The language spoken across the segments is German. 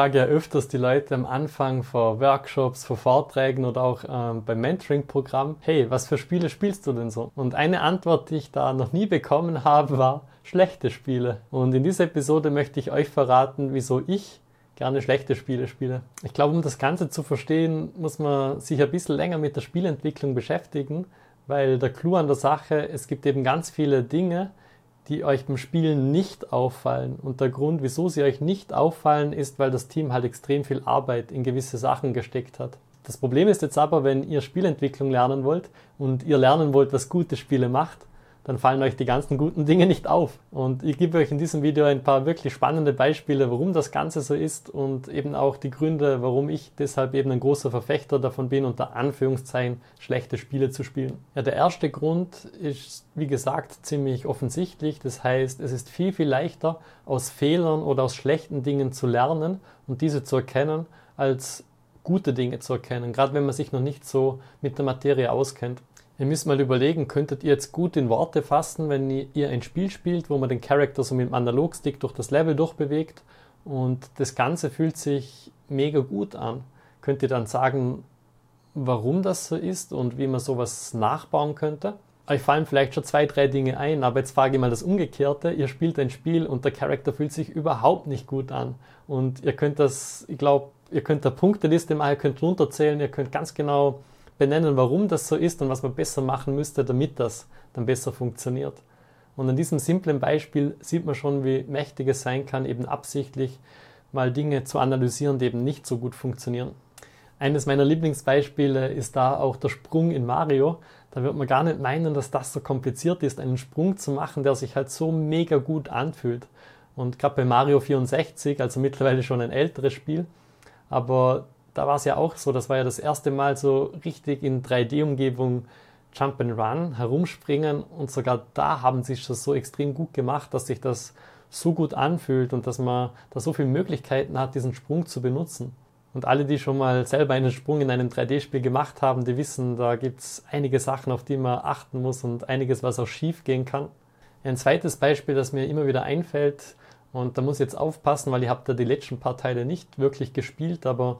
Ich frage ja öfters die Leute am Anfang vor Workshops, vor Vorträgen oder auch ähm, beim Mentoring-Programm, hey, was für Spiele spielst du denn so? Und eine Antwort, die ich da noch nie bekommen habe, war schlechte Spiele. Und in dieser Episode möchte ich euch verraten, wieso ich gerne schlechte Spiele spiele. Ich glaube, um das Ganze zu verstehen, muss man sich ein bisschen länger mit der Spielentwicklung beschäftigen, weil der Clou an der Sache, es gibt eben ganz viele Dinge, die euch beim Spielen nicht auffallen. Und der Grund, wieso sie euch nicht auffallen, ist, weil das Team halt extrem viel Arbeit in gewisse Sachen gesteckt hat. Das Problem ist jetzt aber, wenn ihr Spielentwicklung lernen wollt und ihr lernen wollt, was gute Spiele macht, dann fallen euch die ganzen guten Dinge nicht auf. Und ich gebe euch in diesem Video ein paar wirklich spannende Beispiele, warum das Ganze so ist und eben auch die Gründe, warum ich deshalb eben ein großer Verfechter davon bin, unter Anführungszeichen schlechte Spiele zu spielen. Ja, der erste Grund ist, wie gesagt, ziemlich offensichtlich. Das heißt, es ist viel, viel leichter, aus Fehlern oder aus schlechten Dingen zu lernen und diese zu erkennen, als gute Dinge zu erkennen, gerade wenn man sich noch nicht so mit der Materie auskennt. Ihr müsst mal überlegen, könntet ihr jetzt gut in Worte fassen, wenn ihr ein Spiel spielt, wo man den Charakter so mit dem Analogstick durch das Level durchbewegt und das Ganze fühlt sich mega gut an. Könnt ihr dann sagen, warum das so ist und wie man sowas nachbauen könnte? Euch fallen vielleicht schon zwei, drei Dinge ein, aber jetzt frage ich mal das Umgekehrte. Ihr spielt ein Spiel und der Charakter fühlt sich überhaupt nicht gut an. Und ihr könnt das, ich glaube, ihr könnt der Punkteliste mal, ihr könnt runterzählen, ihr könnt ganz genau benennen, warum das so ist und was man besser machen müsste, damit das dann besser funktioniert. Und an diesem simplen Beispiel sieht man schon, wie mächtig es sein kann, eben absichtlich mal Dinge zu analysieren, die eben nicht so gut funktionieren. Eines meiner Lieblingsbeispiele ist da auch der Sprung in Mario. Da wird man gar nicht meinen, dass das so kompliziert ist, einen Sprung zu machen, der sich halt so mega gut anfühlt. Und gerade bei Mario 64, also mittlerweile schon ein älteres Spiel, aber da war es ja auch so, das war ja das erste Mal so richtig in 3D-Umgebung Jump and Run, herumspringen und sogar da haben sie es schon so extrem gut gemacht, dass sich das so gut anfühlt und dass man da so viele Möglichkeiten hat, diesen Sprung zu benutzen. Und alle, die schon mal selber einen Sprung in einem 3D-Spiel gemacht haben, die wissen, da gibt es einige Sachen, auf die man achten muss und einiges, was auch schief gehen kann. Ein zweites Beispiel, das mir immer wieder einfällt, und da muss ich jetzt aufpassen, weil ich habe da die letzten paar Teile nicht wirklich gespielt, aber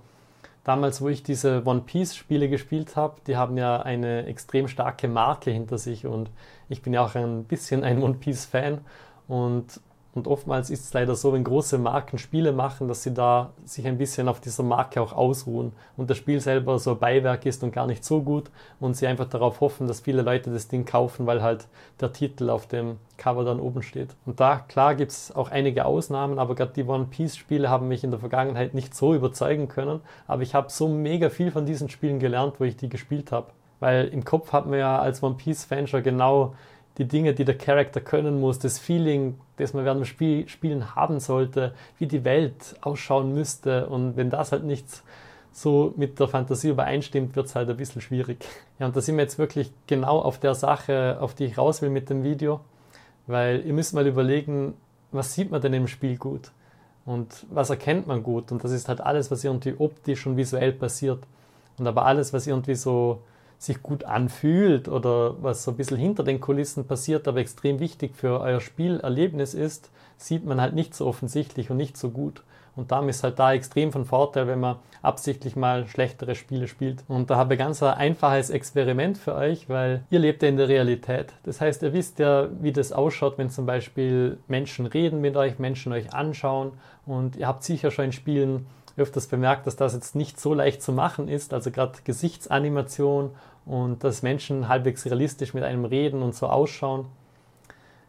damals, wo ich diese One Piece Spiele gespielt habe, die haben ja eine extrem starke Marke hinter sich und ich bin ja auch ein bisschen ein One Piece Fan. Und und oftmals ist es leider so, wenn große Marken Spiele machen, dass sie da sich ein bisschen auf dieser Marke auch ausruhen und das Spiel selber so ein Beiwerk ist und gar nicht so gut und sie einfach darauf hoffen, dass viele Leute das Ding kaufen, weil halt der Titel auf dem Cover dann oben steht. Und da, klar, gibt es auch einige Ausnahmen, aber gerade die One Piece Spiele haben mich in der Vergangenheit nicht so überzeugen können, aber ich habe so mega viel von diesen Spielen gelernt, wo ich die gespielt habe. Weil im Kopf hat man ja als One Piece Fan schon genau die Dinge, die der Charakter können muss, das Feeling, das man während dem Spiel, Spielen haben sollte, wie die Welt ausschauen müsste. Und wenn das halt nicht so mit der Fantasie übereinstimmt, wird es halt ein bisschen schwierig. Ja, und da sind wir jetzt wirklich genau auf der Sache, auf die ich raus will mit dem Video, weil ihr müsst mal überlegen, was sieht man denn im Spiel gut und was erkennt man gut. Und das ist halt alles, was irgendwie optisch und visuell passiert. Und aber alles, was irgendwie so sich gut anfühlt oder was so ein bisschen hinter den Kulissen passiert, aber extrem wichtig für euer Spielerlebnis ist, sieht man halt nicht so offensichtlich und nicht so gut. Und darum ist halt da extrem von Vorteil, wenn man absichtlich mal schlechtere Spiele spielt. Und da habe ich ganz ein einfaches Experiment für euch, weil ihr lebt ja in der Realität. Das heißt, ihr wisst ja, wie das ausschaut, wenn zum Beispiel Menschen reden mit euch, Menschen euch anschauen. Und ihr habt sicher schon in Spielen öfters bemerkt, dass das jetzt nicht so leicht zu machen ist. Also gerade Gesichtsanimation und dass Menschen halbwegs realistisch mit einem reden und so ausschauen,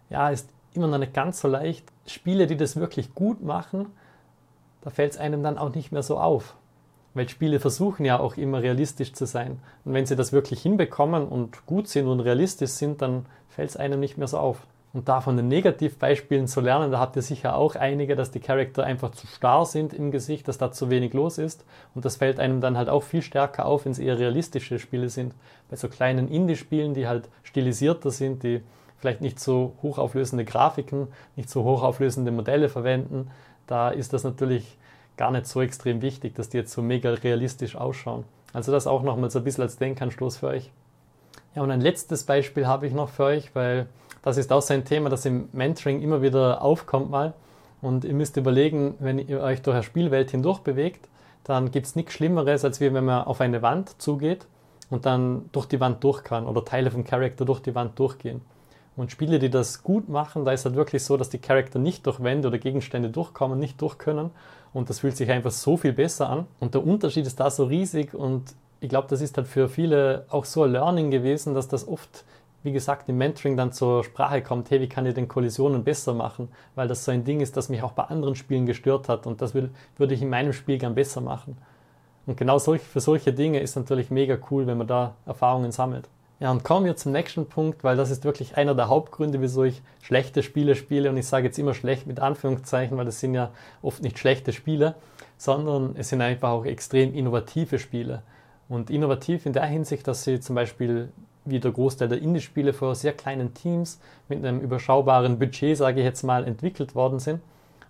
ja, ist immer noch nicht ganz so leicht. Spiele, die das wirklich gut machen, da fällt es einem dann auch nicht mehr so auf. Weil Spiele versuchen ja auch immer realistisch zu sein. Und wenn sie das wirklich hinbekommen und gut sind und realistisch sind, dann fällt es einem nicht mehr so auf. Und da von den Negativbeispielen zu lernen, da habt ihr sicher auch einige, dass die Charakter einfach zu starr sind im Gesicht, dass da zu wenig los ist. Und das fällt einem dann halt auch viel stärker auf, wenn es eher realistische Spiele sind. Bei so kleinen Indie-Spielen, die halt stilisierter sind, die vielleicht nicht so hochauflösende Grafiken, nicht so hochauflösende Modelle verwenden, da ist das natürlich gar nicht so extrem wichtig, dass die jetzt so mega realistisch ausschauen. Also das auch nochmal so ein bisschen als Denkanstoß für euch. Ja, und ein letztes Beispiel habe ich noch für euch, weil das ist auch so ein Thema, das im Mentoring immer wieder aufkommt mal. Und ihr müsst überlegen, wenn ihr euch durch eine Spielwelt hindurch bewegt, dann gibt es nichts Schlimmeres, als wenn man auf eine Wand zugeht und dann durch die Wand durch kann oder Teile vom Charakter durch die Wand durchgehen. Und Spiele, die das gut machen, da ist halt wirklich so, dass die Charakter nicht durch Wände oder Gegenstände durchkommen, nicht durch können. Und das fühlt sich einfach so viel besser an. Und der Unterschied ist da so riesig und ich glaube, das ist halt für viele auch so ein Learning gewesen, dass das oft wie gesagt, im Mentoring dann zur Sprache kommt, hey, wie kann ich denn Kollisionen besser machen? Weil das so ein Ding ist, das mich auch bei anderen Spielen gestört hat und das will, würde ich in meinem Spiel gern besser machen. Und genau solch, für solche Dinge ist natürlich mega cool, wenn man da Erfahrungen sammelt. Ja, und kommen wir zum nächsten Punkt, weil das ist wirklich einer der Hauptgründe, wieso ich schlechte Spiele spiele. Und ich sage jetzt immer schlecht mit Anführungszeichen, weil das sind ja oft nicht schlechte Spiele, sondern es sind einfach auch extrem innovative Spiele. Und innovativ in der Hinsicht, dass sie zum Beispiel wie der Großteil der Indie-Spiele vor sehr kleinen Teams mit einem überschaubaren Budget, sage ich jetzt mal, entwickelt worden sind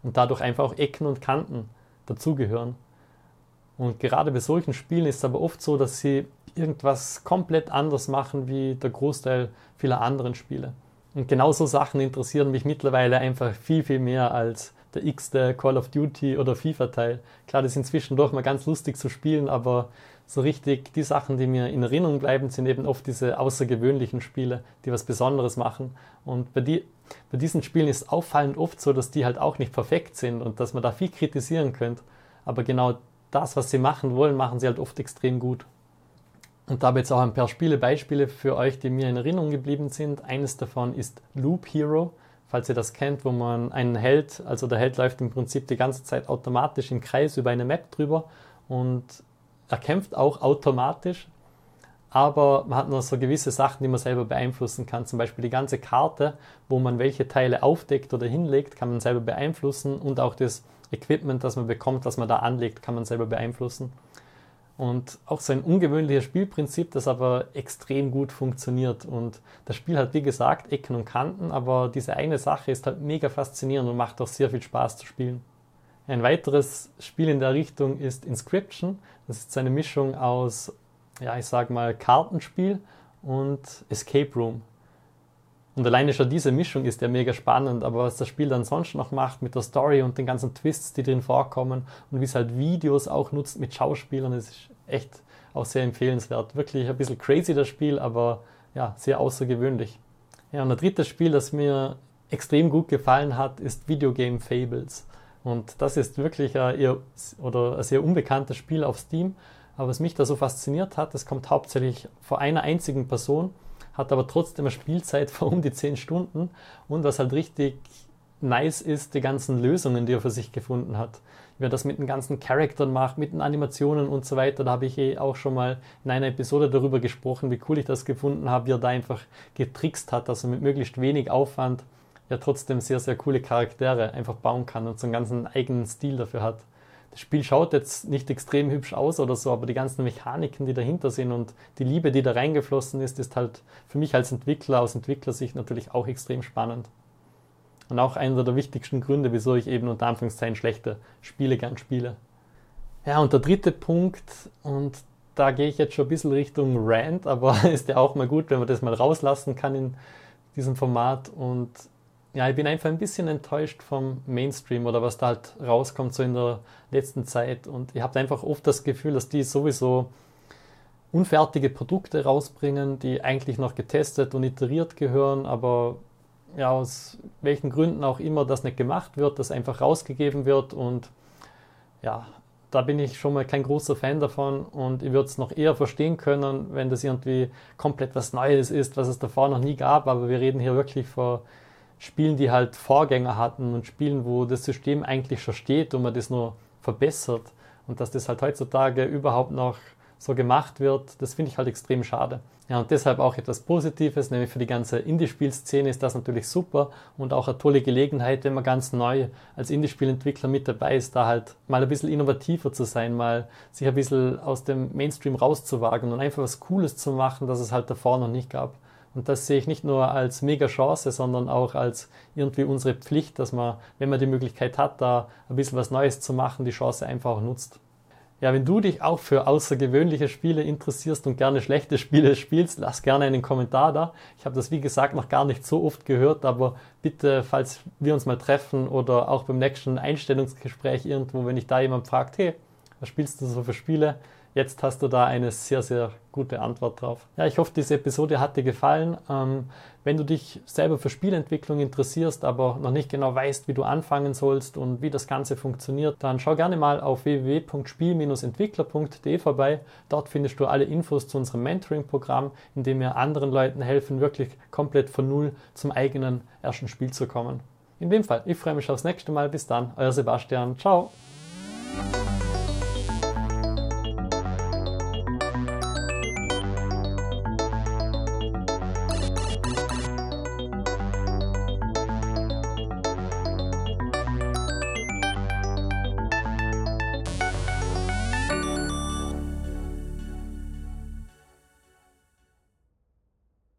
und dadurch einfach auch Ecken und Kanten dazugehören. Und gerade bei solchen Spielen ist es aber oft so, dass sie irgendwas komplett anders machen wie der Großteil vieler anderen Spiele. Und genau so Sachen interessieren mich mittlerweile einfach viel, viel mehr als der x-te Call of Duty oder FIFA-Teil. Klar, die sind zwischendurch mal ganz lustig zu spielen, aber so richtig die Sachen, die mir in Erinnerung bleiben, sind eben oft diese außergewöhnlichen Spiele, die was Besonderes machen. Und bei, die, bei diesen Spielen ist auffallend oft so, dass die halt auch nicht perfekt sind und dass man da viel kritisieren könnte. Aber genau das, was sie machen wollen, machen sie halt oft extrem gut. Und da habe ich jetzt auch ein paar Spielebeispiele für euch, die mir in Erinnerung geblieben sind. Eines davon ist Loop Hero, falls ihr das kennt, wo man einen Held, also der Held läuft im Prinzip die ganze Zeit automatisch im Kreis über eine Map drüber und er kämpft auch automatisch, aber man hat noch so gewisse Sachen, die man selber beeinflussen kann. Zum Beispiel die ganze Karte, wo man welche Teile aufdeckt oder hinlegt, kann man selber beeinflussen und auch das Equipment, das man bekommt, das man da anlegt, kann man selber beeinflussen. Und auch so ein ungewöhnliches Spielprinzip, das aber extrem gut funktioniert. Und das Spiel hat, wie gesagt, Ecken und Kanten, aber diese eine Sache ist halt mega faszinierend und macht auch sehr viel Spaß zu spielen. Ein weiteres Spiel in der Richtung ist Inscription. Das ist eine Mischung aus, ja, ich sag mal, Kartenspiel und Escape Room. Und alleine schon diese Mischung ist ja mega spannend, aber was das Spiel dann sonst noch macht mit der Story und den ganzen Twists, die drin vorkommen und wie es halt Videos auch nutzt mit Schauspielern, das ist echt auch sehr empfehlenswert. Wirklich ein bisschen crazy das Spiel, aber ja, sehr außergewöhnlich. Ja, und ein drittes Spiel, das mir extrem gut gefallen hat, ist Videogame Fables. Und das ist wirklich ein, eher, oder ein sehr unbekanntes Spiel auf Steam. Aber was mich da so fasziniert hat, das kommt hauptsächlich von einer einzigen Person, hat aber trotzdem eine Spielzeit von um die 10 Stunden. Und was halt richtig nice ist, die ganzen Lösungen, die er für sich gefunden hat. Wie er das mit den ganzen Charaktern macht, mit den Animationen und so weiter. Da habe ich eh auch schon mal in einer Episode darüber gesprochen, wie cool ich das gefunden habe, wie er da einfach getrickst hat, dass er mit möglichst wenig Aufwand ja trotzdem sehr, sehr coole Charaktere einfach bauen kann und so einen ganzen eigenen Stil dafür hat. Das Spiel schaut jetzt nicht extrem hübsch aus oder so, aber die ganzen Mechaniken, die dahinter sind und die Liebe, die da reingeflossen ist, ist halt für mich als Entwickler, aus Entwicklersicht natürlich auch extrem spannend. Und auch einer der wichtigsten Gründe, wieso ich eben unter Anführungszeichen schlechte Spiele gern spiele. Ja, und der dritte Punkt, und da gehe ich jetzt schon ein bisschen Richtung Rant, aber ist ja auch mal gut, wenn man das mal rauslassen kann in diesem Format. Und ja, ich bin einfach ein bisschen enttäuscht vom Mainstream oder was da halt rauskommt so in der letzten Zeit. Und ich habe einfach oft das Gefühl, dass die sowieso unfertige Produkte rausbringen, die eigentlich noch getestet und iteriert gehören, aber ja, aus welchen Gründen auch immer das nicht gemacht wird, das einfach rausgegeben wird. Und ja, da bin ich schon mal kein großer Fan davon. Und ich würde es noch eher verstehen können, wenn das irgendwie komplett was Neues ist, was es davor noch nie gab, aber wir reden hier wirklich vor Spielen, die halt Vorgänger hatten und Spielen, wo das System eigentlich schon steht und man das nur verbessert und dass das halt heutzutage überhaupt noch so gemacht wird, das finde ich halt extrem schade. Ja, und deshalb auch etwas Positives, nämlich für die ganze Indie-Spielszene ist das natürlich super und auch eine tolle Gelegenheit, wenn man ganz neu als Indie-Spielentwickler mit dabei ist, da halt mal ein bisschen innovativer zu sein, mal sich ein bisschen aus dem Mainstream rauszuwagen und einfach was Cooles zu machen, das es halt davor noch nicht gab. Und das sehe ich nicht nur als mega Chance, sondern auch als irgendwie unsere Pflicht, dass man, wenn man die Möglichkeit hat, da ein bisschen was Neues zu machen, die Chance einfach auch nutzt. Ja, wenn du dich auch für außergewöhnliche Spiele interessierst und gerne schlechte Spiele spielst, lass gerne einen Kommentar da. Ich habe das wie gesagt noch gar nicht so oft gehört, aber bitte, falls wir uns mal treffen oder auch beim nächsten Einstellungsgespräch irgendwo, wenn ich da jemand fragt, hey, was spielst du so für Spiele? Jetzt hast du da eine sehr, sehr gute Antwort drauf. Ja, ich hoffe, diese Episode hat dir gefallen. Ähm, wenn du dich selber für Spielentwicklung interessierst, aber noch nicht genau weißt, wie du anfangen sollst und wie das Ganze funktioniert, dann schau gerne mal auf www.spiel-entwickler.de vorbei. Dort findest du alle Infos zu unserem Mentoring-Programm, in dem wir anderen Leuten helfen, wirklich komplett von Null zum eigenen ersten Spiel zu kommen. In dem Fall, ich freue mich aufs nächste Mal. Bis dann, euer Sebastian. Ciao.